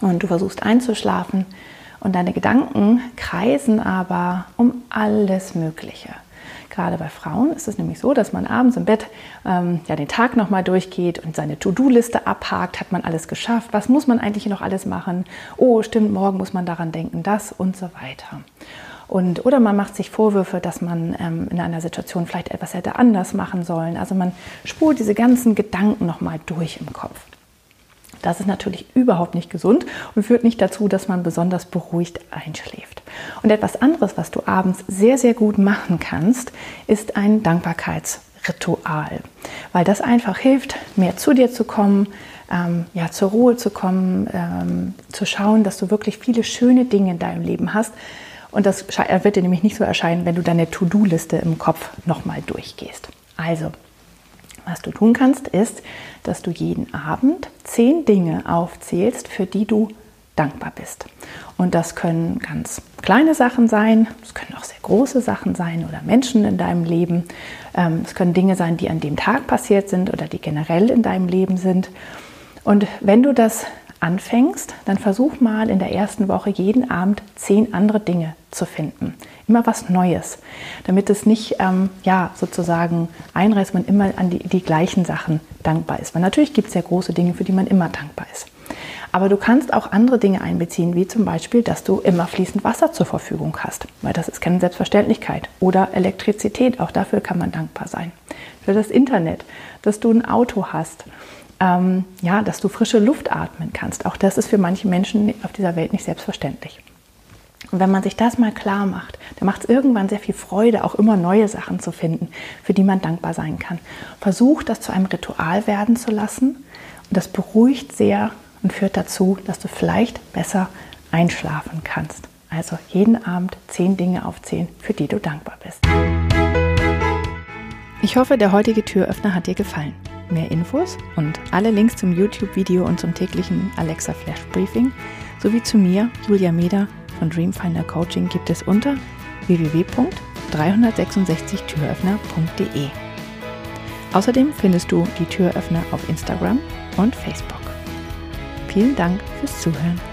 und du versuchst einzuschlafen und deine Gedanken kreisen aber um alles Mögliche. Gerade bei Frauen ist es nämlich so, dass man abends im Bett ähm, ja den Tag nochmal durchgeht und seine To-Do-Liste abhakt. Hat man alles geschafft? Was muss man eigentlich noch alles machen? Oh, stimmt, morgen muss man daran denken, das und so weiter. Und, oder man macht sich Vorwürfe, dass man ähm, in einer Situation vielleicht etwas hätte anders machen sollen. Also man spult diese ganzen Gedanken nochmal durch im Kopf. Das ist natürlich überhaupt nicht gesund und führt nicht dazu, dass man besonders beruhigt einschläft. Und etwas anderes, was du abends sehr, sehr gut machen kannst, ist ein Dankbarkeitsritual, weil das einfach hilft, mehr zu dir zu kommen, ähm, ja, zur Ruhe zu kommen, ähm, zu schauen, dass du wirklich viele schöne Dinge in deinem Leben hast. Und das wird dir nämlich nicht so erscheinen, wenn du deine To-Do-Liste im Kopf nochmal durchgehst. Also, was du tun kannst, ist, dass du jeden Abend zehn Dinge aufzählst, für die du dankbar bist. Und das können ganz kleine Sachen sein, es können auch sehr große Sachen sein oder Menschen in deinem Leben. Ähm, es können Dinge sein, die an dem Tag passiert sind oder die generell in deinem Leben sind. Und wenn du das anfängst, dann versuch mal in der ersten Woche jeden Abend zehn andere Dinge zu finden. Immer was Neues, damit es nicht ähm, ja, sozusagen einreißt, man immer an die, die gleichen Sachen dankbar ist. Weil natürlich gibt es ja große Dinge, für die man immer dankbar ist. Aber du kannst auch andere Dinge einbeziehen, wie zum Beispiel, dass du immer fließend Wasser zur Verfügung hast, weil das ist keine Selbstverständlichkeit. Oder Elektrizität, auch dafür kann man dankbar sein. Für das Internet, dass du ein Auto hast ähm, ja, dass du frische Luft atmen kannst. Auch das ist für manche Menschen auf dieser Welt nicht selbstverständlich. Und wenn man sich das mal klar macht, dann macht es irgendwann sehr viel Freude, auch immer neue Sachen zu finden, für die man dankbar sein kann. Versuch das zu einem Ritual werden zu lassen und das beruhigt sehr und führt dazu, dass du vielleicht besser einschlafen kannst. Also jeden Abend zehn Dinge aufzählen, für die du dankbar bist. Ich hoffe, der heutige Türöffner hat dir gefallen. Mehr Infos und alle Links zum YouTube-Video und zum täglichen Alexa Flash Briefing sowie zu mir, Julia Meder von Dreamfinder Coaching gibt es unter www.366türöffner.de. Außerdem findest du die Türöffner auf Instagram und Facebook. Vielen Dank fürs Zuhören.